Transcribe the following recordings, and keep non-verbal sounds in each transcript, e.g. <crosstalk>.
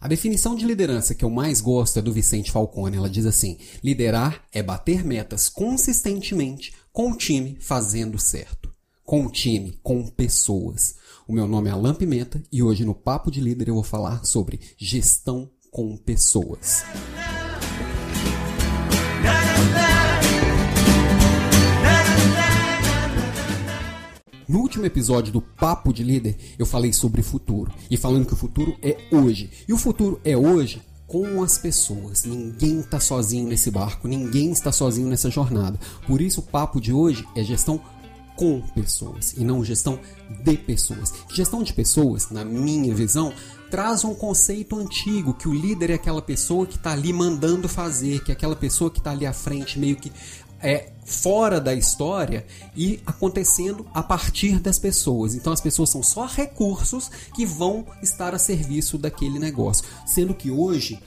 A definição de liderança que eu mais gosto é do Vicente Falcone. Ela diz assim: liderar é bater metas consistentemente com o time fazendo certo. Com o time, com pessoas. O meu nome é Alan Pimenta e hoje no Papo de Líder eu vou falar sobre gestão com pessoas. No último episódio do Papo de Líder, eu falei sobre futuro. E falando que o futuro é hoje. E o futuro é hoje com as pessoas. Ninguém está sozinho nesse barco, ninguém está sozinho nessa jornada. Por isso, o papo de hoje é gestão com pessoas e não gestão de pessoas. Gestão de pessoas, na minha visão, traz um conceito antigo que o líder é aquela pessoa que está ali mandando fazer, que é aquela pessoa que está ali à frente, meio que é fora da história e acontecendo a partir das pessoas. Então as pessoas são só recursos que vão estar a serviço daquele negócio. Sendo que hoje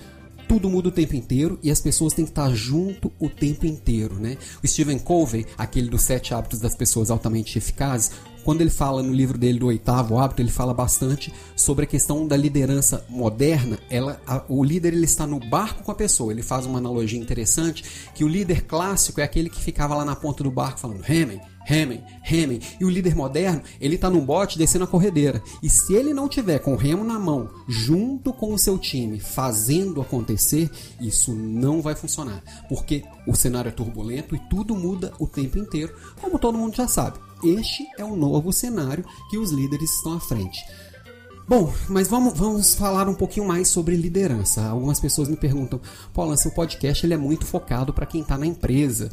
tudo muda o tempo inteiro e as pessoas têm que estar junto o tempo inteiro, né? O Stephen Covey, aquele dos sete hábitos das pessoas altamente eficazes, quando ele fala no livro dele do oitavo hábito, ele fala bastante sobre a questão da liderança moderna. Ela, a, o líder ele está no barco com a pessoa. Ele faz uma analogia interessante que o líder clássico é aquele que ficava lá na ponta do barco falando remem, remem, remem. E o líder moderno, ele está num bote descendo a corredeira. E se ele não tiver com o remo na mão, junto com o seu time, fazendo acontecer, isso não vai funcionar. Porque o cenário é turbulento e tudo muda o tempo inteiro, como todo mundo já sabe. Este é o novo cenário que os líderes estão à frente. Bom, mas vamos, vamos falar um pouquinho mais sobre liderança. Algumas pessoas me perguntam, Paula, seu podcast ele é muito focado para quem está na empresa.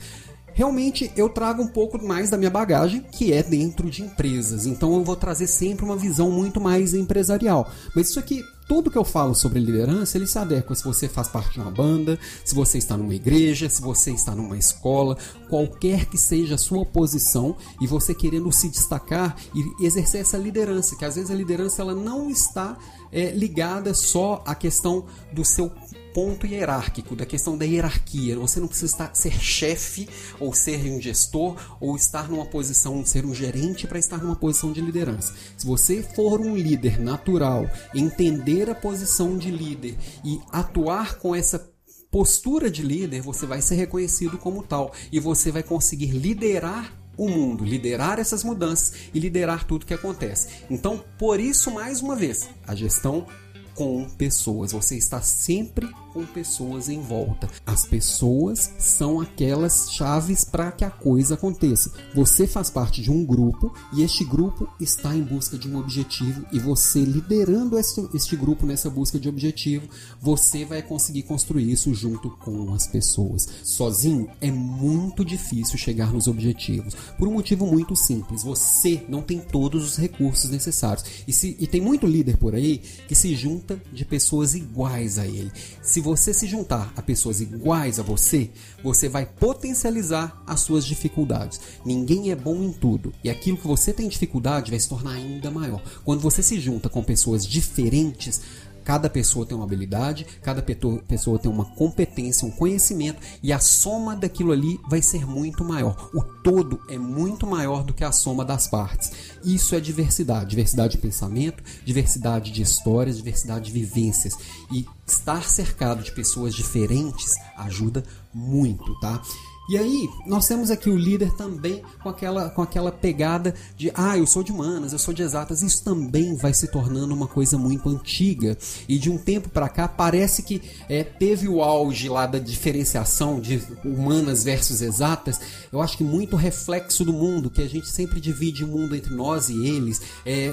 Realmente eu trago um pouco mais da minha bagagem, que é dentro de empresas. Então eu vou trazer sempre uma visão muito mais empresarial. Mas isso aqui tudo que eu falo sobre liderança, ele se adequa. Se você faz parte de uma banda, se você está numa igreja, se você está numa escola, qualquer que seja a sua posição e você querendo se destacar e exercer essa liderança, que às vezes a liderança ela não está é, ligada só à questão do seu ponto hierárquico, da questão da hierarquia. Você não precisa estar, ser chefe, ou ser um gestor, ou estar numa posição, ser um gerente para estar numa posição de liderança. Se você for um líder natural, entender a posição de líder e atuar com essa postura de líder, você vai ser reconhecido como tal e você vai conseguir liderar o mundo, liderar essas mudanças e liderar tudo que acontece. Então, por isso, mais uma vez, a gestão com pessoas. Você está sempre com pessoas em volta. As pessoas são aquelas chaves para que a coisa aconteça. Você faz parte de um grupo e este grupo está em busca de um objetivo e você liderando este, este grupo nessa busca de objetivo, você vai conseguir construir isso junto com as pessoas. Sozinho é muito difícil chegar nos objetivos por um motivo muito simples. Você não tem todos os recursos necessários e, se, e tem muito líder por aí que se junta de pessoas iguais a ele. Se se você se juntar a pessoas iguais a você, você vai potencializar as suas dificuldades. Ninguém é bom em tudo e aquilo que você tem dificuldade vai se tornar ainda maior. Quando você se junta com pessoas diferentes, Cada pessoa tem uma habilidade, cada pessoa tem uma competência, um conhecimento e a soma daquilo ali vai ser muito maior. O todo é muito maior do que a soma das partes. Isso é diversidade, diversidade de pensamento, diversidade de histórias, diversidade de vivências e estar cercado de pessoas diferentes ajuda muito, tá? E aí, nós temos aqui o líder também com aquela, com aquela pegada de, ah, eu sou de humanas, eu sou de exatas. Isso também vai se tornando uma coisa muito antiga. E de um tempo para cá, parece que é, teve o auge lá da diferenciação de humanas versus exatas. Eu acho que muito reflexo do mundo, que a gente sempre divide o mundo entre nós e eles. É,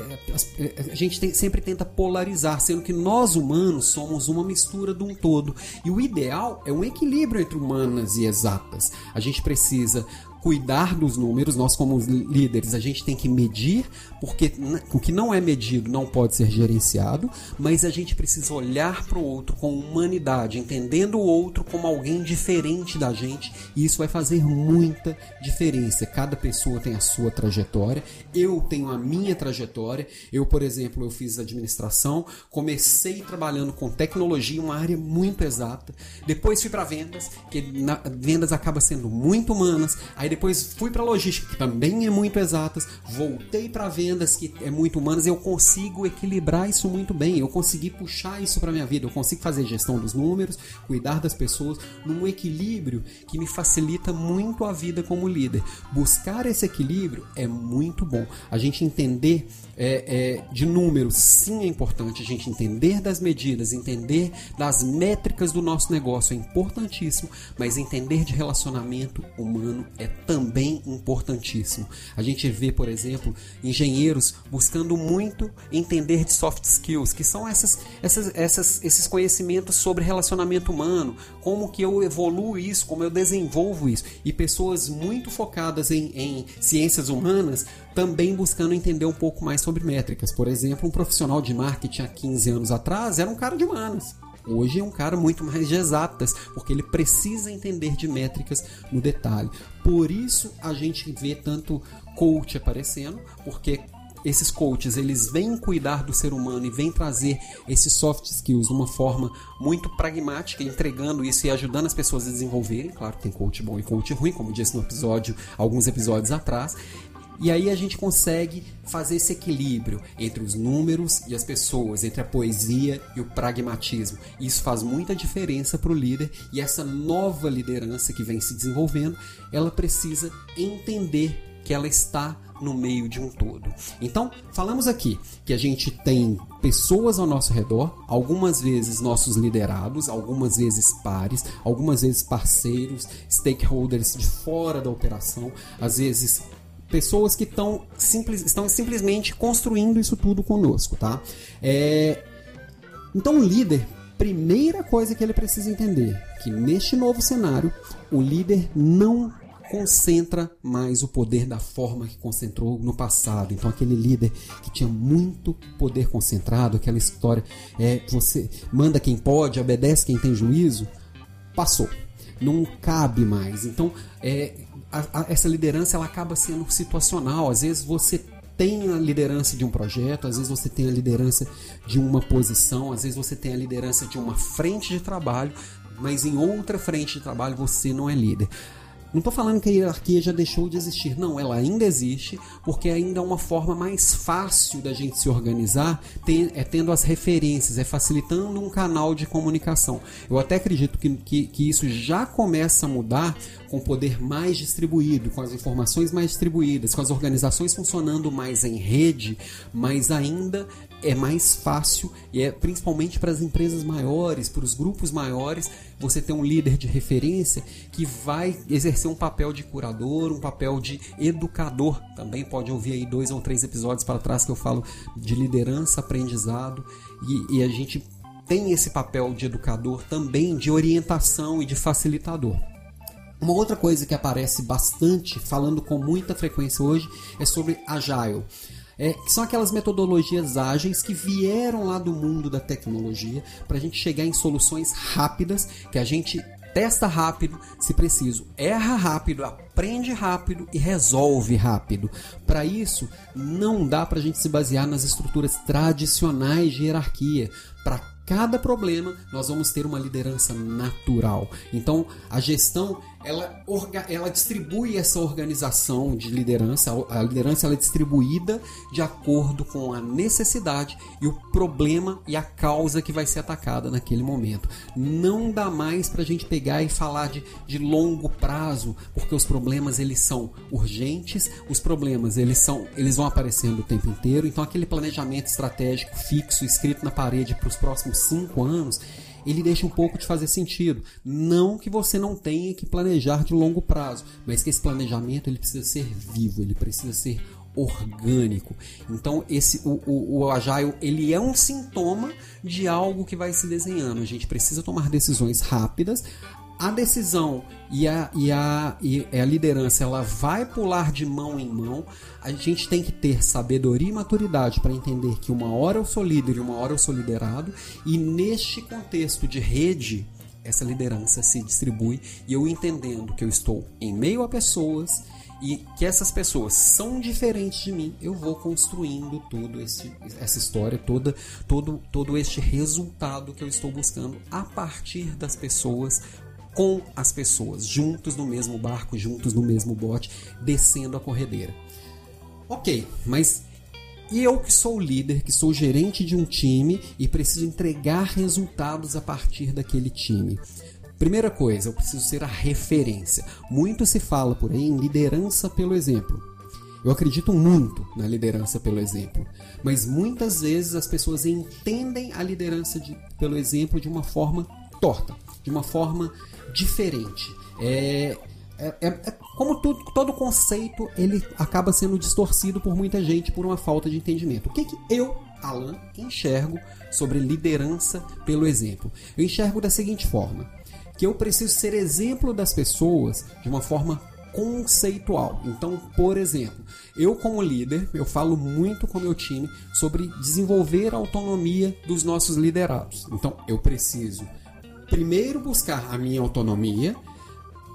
a, a gente tem, sempre tenta polarizar, sendo que nós humanos somos uma mistura de um todo. E o ideal é um equilíbrio entre humanas e exatas. A gente precisa cuidar dos números, nós como líderes, a gente tem que medir, porque o que não é medido não pode ser gerenciado, mas a gente precisa olhar para o outro com humanidade, entendendo o outro como alguém diferente da gente, e isso vai fazer muita diferença. Cada pessoa tem a sua trajetória, eu tenho a minha trajetória. Eu, por exemplo, eu fiz administração, comecei trabalhando com tecnologia, uma área muito exata. Depois fui para vendas, que na, vendas acaba sendo muito humanas. Aí Aí depois fui para logística, que também é muito exatas, voltei para vendas, que é muito humanas, eu consigo equilibrar isso muito bem, eu consegui puxar isso para minha vida, eu consigo fazer gestão dos números, cuidar das pessoas num equilíbrio que me facilita muito a vida como líder. Buscar esse equilíbrio é muito bom. A gente entender é, é, de números, sim, é importante. A gente entender das medidas, entender das métricas do nosso negócio é importantíssimo, mas entender de relacionamento humano é também importantíssimo. A gente vê, por exemplo, engenheiros buscando muito entender de soft skills, que são essas, essas, essas, esses conhecimentos sobre relacionamento humano, como que eu evoluo isso, como eu desenvolvo isso. E pessoas muito focadas em, em ciências humanas também buscando entender um pouco mais sobre métricas. Por exemplo, um profissional de marketing há 15 anos atrás era um cara de humanas. Hoje é um cara muito mais de exatas, porque ele precisa entender de métricas no detalhe. Por isso a gente vê tanto coach aparecendo, porque esses coaches eles vêm cuidar do ser humano e vêm trazer esses soft skills de uma forma muito pragmática, entregando isso e ajudando as pessoas a desenvolverem. Claro, tem coach bom e coach ruim, como disse no episódio, alguns episódios atrás. E aí a gente consegue fazer esse equilíbrio entre os números e as pessoas, entre a poesia e o pragmatismo. Isso faz muita diferença para o líder e essa nova liderança que vem se desenvolvendo, ela precisa entender que ela está no meio de um todo. Então, falamos aqui que a gente tem pessoas ao nosso redor, algumas vezes nossos liderados, algumas vezes pares, algumas vezes parceiros, stakeholders de fora da operação, às vezes pessoas que tão simples, estão simplesmente construindo isso tudo conosco, tá? É... Então o líder, primeira coisa que ele precisa entender, que neste novo cenário, o líder não concentra mais o poder da forma que concentrou no passado. Então aquele líder que tinha muito poder concentrado, aquela história, é você manda quem pode, obedece quem tem juízo, passou. Não cabe mais. Então, é, a, a, essa liderança ela acaba sendo situacional. Às vezes você tem a liderança de um projeto, às vezes você tem a liderança de uma posição, às vezes você tem a liderança de uma frente de trabalho, mas em outra frente de trabalho você não é líder. Não estou falando que a hierarquia já deixou de existir, não, ela ainda existe, porque ainda é uma forma mais fácil da gente se organizar, é tendo as referências, é facilitando um canal de comunicação. Eu até acredito que, que, que isso já começa a mudar com o poder mais distribuído, com as informações mais distribuídas, com as organizações funcionando mais em rede, mas ainda é mais fácil e é principalmente para as empresas maiores, para os grupos maiores, você ter um líder de referência que vai exercer um papel de curador, um papel de educador. Também pode ouvir aí dois ou três episódios para trás que eu falo de liderança, aprendizado e, e a gente tem esse papel de educador também de orientação e de facilitador. Uma outra coisa que aparece bastante, falando com muita frequência hoje, é sobre Agile. É, que são aquelas metodologias ágeis que vieram lá do mundo da tecnologia para a gente chegar em soluções rápidas, que a gente testa rápido, se preciso, erra rápido, aprende rápido e resolve rápido. Para isso, não dá para a gente se basear nas estruturas tradicionais de hierarquia. Para cada problema, nós vamos ter uma liderança natural. Então, a gestão ela, ela distribui essa organização de liderança, a liderança ela é distribuída de acordo com a necessidade e o problema e a causa que vai ser atacada naquele momento. Não dá mais para a gente pegar e falar de, de longo prazo, porque os problemas eles são urgentes, os problemas eles são eles vão aparecendo o tempo inteiro. Então aquele planejamento estratégico fixo escrito na parede para os próximos cinco anos ele deixa um pouco de fazer sentido. Não que você não tenha que planejar de longo prazo, mas que esse planejamento ele precisa ser vivo, ele precisa ser orgânico. Então esse o, o, o agile ele é um sintoma de algo que vai se desenhando. A gente precisa tomar decisões rápidas a decisão e a, e, a, e a liderança ela vai pular de mão em mão, a gente tem que ter sabedoria e maturidade para entender que uma hora eu sou líder e uma hora eu sou liderado, e neste contexto de rede, essa liderança se distribui e eu entendendo que eu estou em meio a pessoas e que essas pessoas são diferentes de mim, eu vou construindo tudo esse, essa história, toda, todo, todo este resultado que eu estou buscando a partir das pessoas com as pessoas, juntos no mesmo barco, juntos no mesmo bote, descendo a corredeira. Ok, mas e eu que sou o líder, que sou gerente de um time e preciso entregar resultados a partir daquele time. Primeira coisa, eu preciso ser a referência. Muito se fala por aí em liderança pelo exemplo. Eu acredito muito na liderança pelo exemplo, mas muitas vezes as pessoas entendem a liderança de, pelo exemplo de uma forma torta, de uma forma diferente. É, é, é, é, como tudo, todo conceito ele acaba sendo distorcido por muita gente por uma falta de entendimento. O que, que eu, Alan, enxergo sobre liderança pelo exemplo? Eu enxergo da seguinte forma: que eu preciso ser exemplo das pessoas de uma forma conceitual. Então, por exemplo, eu como líder, eu falo muito com meu time sobre desenvolver a autonomia dos nossos liderados. Então, eu preciso primeiro buscar a minha autonomia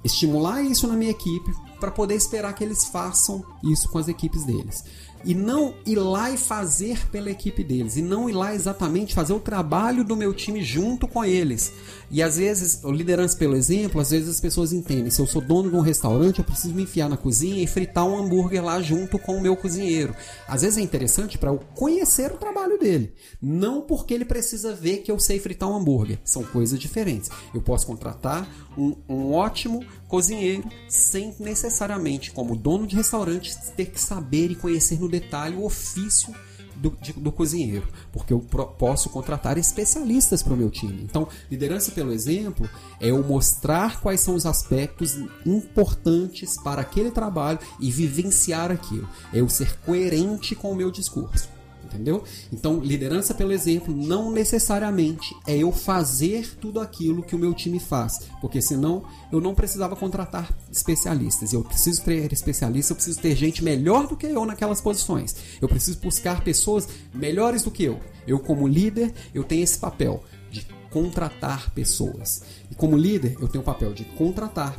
estimular isso na minha equipe para poder esperar que eles façam isso com as equipes deles. E não ir lá e fazer pela equipe deles. E não ir lá exatamente fazer o trabalho do meu time junto com eles. E às vezes, liderança pelo exemplo, às vezes as pessoas entendem. Se eu sou dono de um restaurante, eu preciso me enfiar na cozinha e fritar um hambúrguer lá junto com o meu cozinheiro. Às vezes é interessante para eu conhecer o trabalho dele. Não porque ele precisa ver que eu sei fritar um hambúrguer. São coisas diferentes. Eu posso contratar um, um ótimo cozinheiro sem necessariamente, como dono de restaurante, ter que saber e conhecer no detalhe o ofício do, de, do, cozinheiro, porque eu pro, posso contratar especialistas para o meu time. Então, liderança pelo exemplo é eu mostrar quais são os aspectos importantes para aquele trabalho e vivenciar aquilo. É eu ser coerente com o meu discurso entendeu? Então, liderança pelo exemplo não necessariamente é eu fazer tudo aquilo que o meu time faz, porque senão eu não precisava contratar especialistas. Eu preciso ter especialistas, eu preciso ter gente melhor do que eu naquelas posições. Eu preciso buscar pessoas melhores do que eu. Eu como líder, eu tenho esse papel de contratar pessoas. E como líder, eu tenho o papel de contratar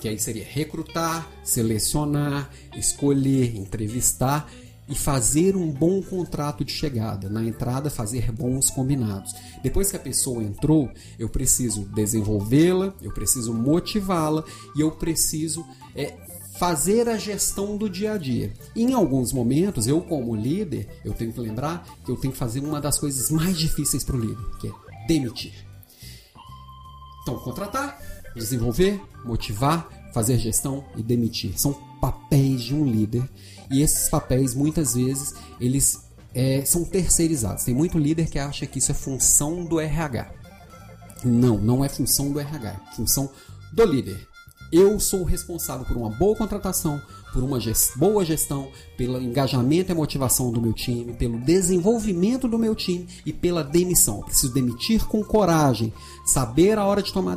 que aí seria recrutar, selecionar, escolher, entrevistar e fazer um bom contrato de chegada. Na entrada, fazer bons combinados. Depois que a pessoa entrou, eu preciso desenvolvê-la, eu preciso motivá-la e eu preciso é, fazer a gestão do dia a dia. Em alguns momentos, eu como líder, eu tenho que lembrar que eu tenho que fazer uma das coisas mais difíceis para o líder, que é demitir. Então, contratar, desenvolver, motivar, fazer gestão e demitir. São papéis de um líder e esses papéis, muitas vezes, eles é, são terceirizados. Tem muito líder que acha que isso é função do RH. Não, não é função do RH, é função do líder. Eu sou responsável por uma boa contratação, por uma gest boa gestão, pelo engajamento e motivação do meu time, pelo desenvolvimento do meu time e pela demissão. Eu preciso demitir com coragem, saber a hora de tomar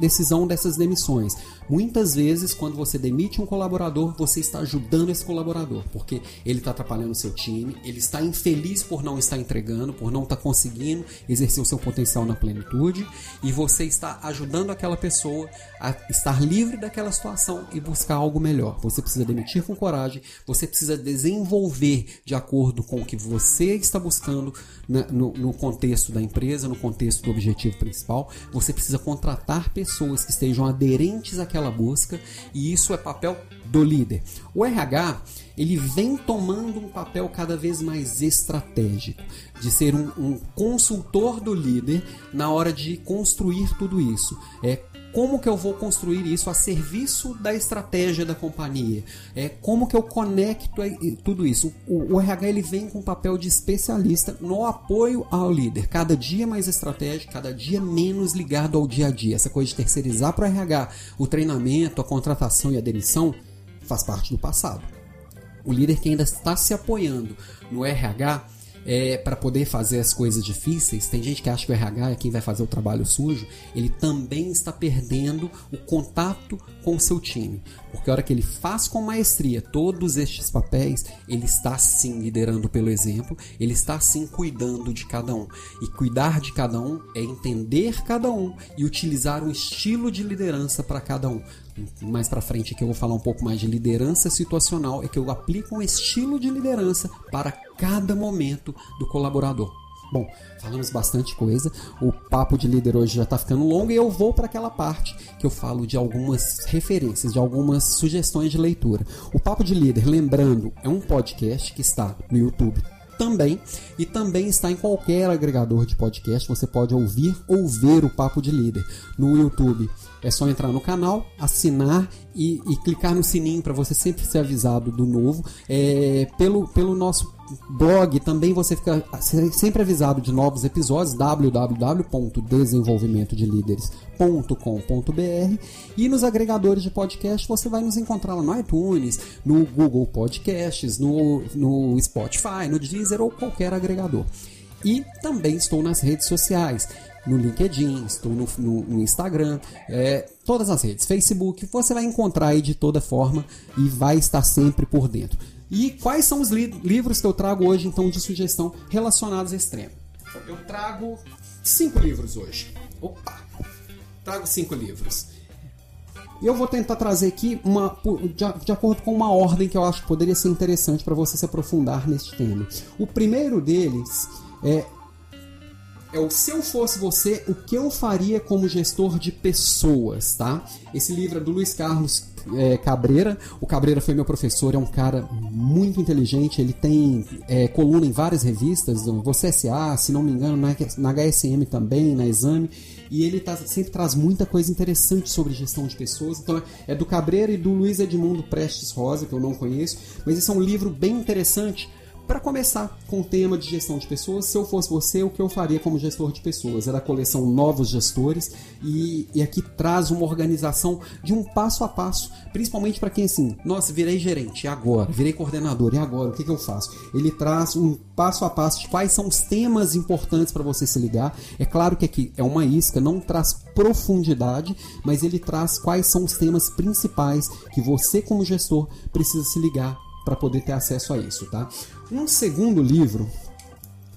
decisão dessas demissões. Muitas vezes, quando você demite um colaborador, você está ajudando esse colaborador, porque ele está atrapalhando o seu time, ele está infeliz por não estar entregando, por não estar conseguindo exercer o seu potencial na plenitude, e você está ajudando aquela pessoa a estar livre daquela situação e buscar algo melhor. Você precisa demitir com coragem, você precisa desenvolver de acordo com o que você está buscando no, no contexto da empresa, no contexto do objetivo principal. Você precisa contratar pessoas que estejam aderentes àquela busca e isso é papel do líder. O RH ele vem tomando um papel cada vez mais estratégico, de ser um, um consultor do líder na hora de construir tudo isso. É como que eu vou construir isso a serviço da estratégia da companhia? É como que eu conecto tudo isso? O, o RH ele vem com o papel de especialista no apoio ao líder, cada dia mais estratégico, cada dia menos ligado ao dia a dia. Essa coisa de terceirizar para o RH o treinamento, a contratação e a demissão faz parte do passado. O líder que ainda está se apoiando no RH é, para poder fazer as coisas difíceis, tem gente que acha que o RH é quem vai fazer o trabalho sujo, ele também está perdendo o contato com o seu time. Porque a hora que ele faz com maestria todos estes papéis, ele está sim liderando pelo exemplo, ele está sim cuidando de cada um. E cuidar de cada um é entender cada um e utilizar um estilo de liderança para cada um mais para frente que eu vou falar um pouco mais de liderança situacional, é que eu aplico um estilo de liderança para cada momento do colaborador. Bom, falamos bastante coisa. O papo de líder hoje já está ficando longo e eu vou para aquela parte que eu falo de algumas referências, de algumas sugestões de leitura. O papo de líder, lembrando, é um podcast que está no YouTube também e também está em qualquer agregador de podcast. Você pode ouvir ou ver o Papo de Líder no YouTube. É só entrar no canal, assinar e, e clicar no sininho para você sempre ser avisado do novo. É, pelo, pelo nosso blog também você fica sempre avisado de novos episódios www.desenvolvimentodelíderes.com.br e nos agregadores de podcast você vai nos encontrar lá no iTunes, no Google Podcasts, no, no Spotify, no Deezer ou qualquer agregador. E também estou nas redes sociais no LinkedIn, estou no, no, no Instagram, é, todas as redes, Facebook, você vai encontrar aí de toda forma e vai estar sempre por dentro. E quais são os li livros que eu trago hoje, então, de sugestão relacionados a extremo? Eu trago cinco livros hoje. Opa! Trago cinco livros. Eu vou tentar trazer aqui uma de, acordo com uma ordem que eu acho que poderia ser interessante para você se aprofundar neste tema. O primeiro deles é é o Se Eu Fosse Você, o que eu faria como gestor de pessoas, tá? Esse livro é do Luiz Carlos é, Cabreira. O Cabreira foi meu professor, é um cara muito inteligente. Ele tem é, coluna em várias revistas, Você SA, se não me engano, na, na HSM também, na Exame. E ele tá, sempre traz muita coisa interessante sobre gestão de pessoas. Então é do Cabreira e do Luiz Edmundo Prestes Rosa, que eu não conheço. Mas esse é um livro bem interessante para começar com o tema de gestão de pessoas, se eu fosse você, o que eu faria como gestor de pessoas? Era a coleção Novos Gestores e, e aqui traz uma organização de um passo a passo, principalmente para quem assim, nossa, virei gerente, e agora? Virei coordenador, e agora? O que, que eu faço? Ele traz um passo a passo de quais são os temas importantes para você se ligar. É claro que aqui é uma isca, não traz profundidade, mas ele traz quais são os temas principais que você, como gestor, precisa se ligar para poder ter acesso a isso, tá? Um segundo livro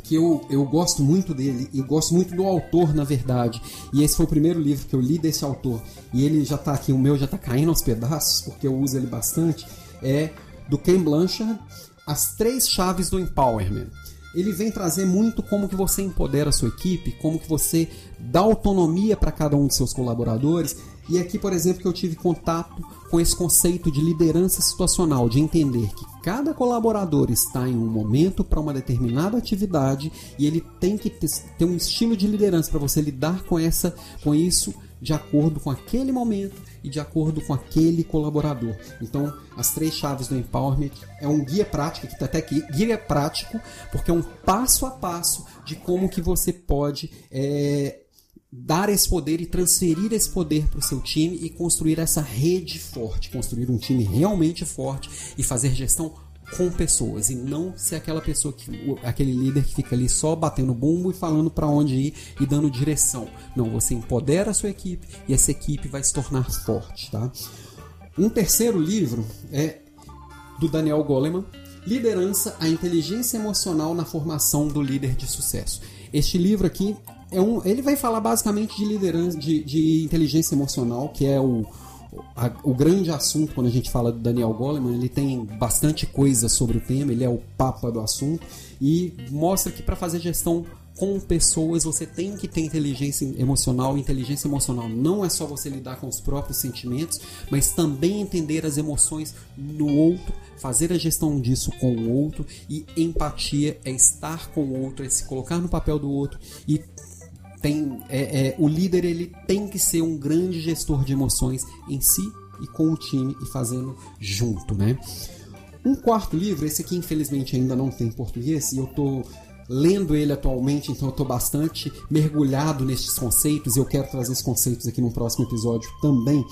que eu, eu gosto muito dele e gosto muito do autor, na verdade. E esse foi o primeiro livro que eu li desse autor. E ele já está aqui, o meu já está caindo aos pedaços, porque eu uso ele bastante. É do Ken Blanchard, As Três Chaves do Empowerment. Ele vem trazer muito como que você empodera a sua equipe, como que você dá autonomia para cada um de seus colaboradores. E aqui, por exemplo, que eu tive contato com esse conceito de liderança situacional, de entender que cada colaborador está em um momento para uma determinada atividade e ele tem que ter um estilo de liderança para você lidar com essa com isso de acordo com aquele momento e de acordo com aquele colaborador. Então, as três chaves do empowerment é um guia prático, que tá até aqui, guia prático, porque é um passo a passo de como que você pode é, dar esse poder e transferir esse poder para o seu time e construir essa rede forte, construir um time realmente forte e fazer gestão com pessoas e não ser aquela pessoa que aquele líder que fica ali só batendo bumbo e falando para onde ir e dando direção. Não, você empodera a sua equipe e essa equipe vai se tornar forte, tá? Um terceiro livro é do Daniel Goleman, Liderança, a inteligência emocional na formação do líder de sucesso. Este livro aqui é um, ele vai falar basicamente de liderança, de, de inteligência emocional, que é o, a, o grande assunto quando a gente fala do Daniel Goleman. Ele tem bastante coisa sobre o tema, ele é o papa do assunto e mostra que para fazer gestão com pessoas você tem que ter inteligência emocional. Inteligência emocional não é só você lidar com os próprios sentimentos, mas também entender as emoções no outro, fazer a gestão disso com o outro e empatia é estar com o outro, é se colocar no papel do outro e tem é, é, o líder ele tem que ser um grande gestor de emoções em si e com o time e fazendo junto, né? Um quarto livro, esse aqui infelizmente ainda não tem em português e eu tô lendo ele atualmente, então eu tô bastante mergulhado nesses conceitos e eu quero trazer esses conceitos aqui no próximo episódio também,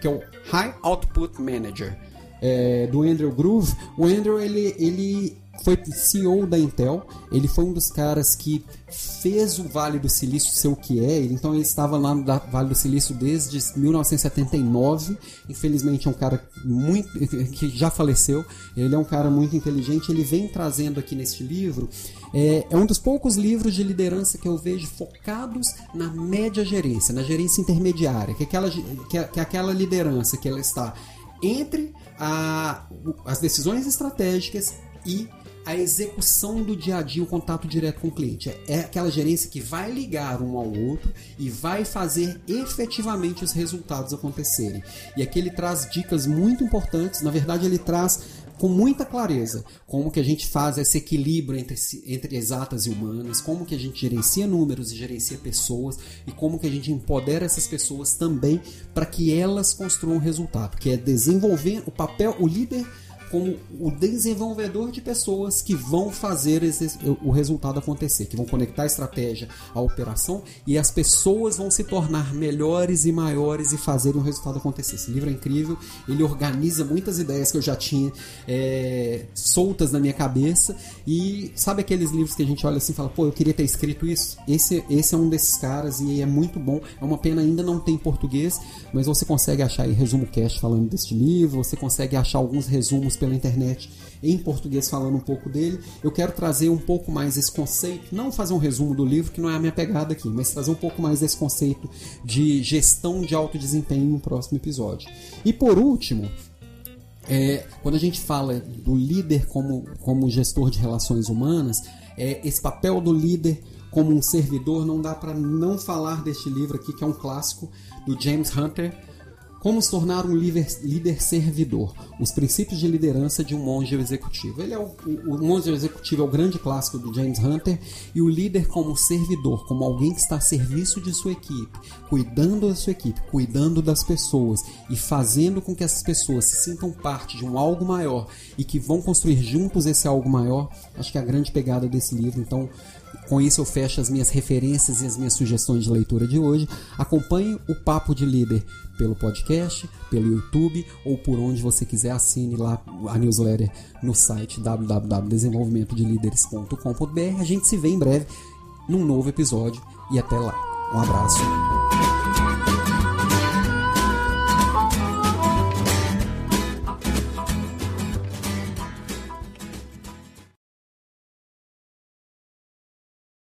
que é o High Output Manager. É, do Andrew Groove. O Andrew ele, ele foi CEO da Intel, ele foi um dos caras que fez o Vale do Silício ser o que é, então ele estava lá no Vale do Silício desde 1979, infelizmente é um cara muito <laughs> que já faleceu, ele é um cara muito inteligente, ele vem trazendo aqui neste livro, é, é um dos poucos livros de liderança que eu vejo focados na média gerência, na gerência intermediária, que é aquela, que é, que é aquela liderança que ela está entre a, as decisões estratégicas e a execução do dia a dia, o contato direto com o cliente. É aquela gerência que vai ligar um ao outro e vai fazer efetivamente os resultados acontecerem. E aqui ele traz dicas muito importantes, na verdade ele traz com muita clareza como que a gente faz esse equilíbrio entre, entre exatas e humanas, como que a gente gerencia números e gerencia pessoas e como que a gente empodera essas pessoas também para que elas construam resultado, que é desenvolver o papel, o líder como o desenvolvedor de pessoas que vão fazer esse, o resultado acontecer, que vão conectar a estratégia à operação e as pessoas vão se tornar melhores e maiores e fazerem o resultado acontecer. Esse livro é incrível, ele organiza muitas ideias que eu já tinha é, soltas na minha cabeça e sabe aqueles livros que a gente olha assim e fala, pô, eu queria ter escrito isso? Esse, esse é um desses caras e é muito bom. É uma pena ainda não tem em português, mas você consegue achar aí resumo cast falando deste livro, você consegue achar alguns resumos pela internet em português falando um pouco dele. Eu quero trazer um pouco mais esse conceito, não fazer um resumo do livro, que não é a minha pegada aqui, mas trazer um pouco mais desse conceito de gestão de alto desempenho no próximo episódio. E por último, é, quando a gente fala do líder como, como gestor de relações humanas, é, esse papel do líder como um servidor, não dá para não falar deste livro aqui, que é um clássico do James Hunter, como se tornar um líder, líder, servidor? Os princípios de liderança de um monge executivo. Ele é o, o, o monge executivo é o grande clássico do James Hunter e o líder como servidor, como alguém que está a serviço de sua equipe, cuidando da sua equipe, cuidando das pessoas e fazendo com que essas pessoas se sintam parte de um algo maior e que vão construir juntos esse algo maior. Acho que é a grande pegada desse livro. Então, com isso eu fecho as minhas referências e as minhas sugestões de leitura de hoje. Acompanhe o Papo de Líder pelo podcast, pelo YouTube ou por onde você quiser. Assine lá a newsletter no site www.desenvolvimentodelideres.com.br. A gente se vê em breve num novo episódio e até lá. Um abraço.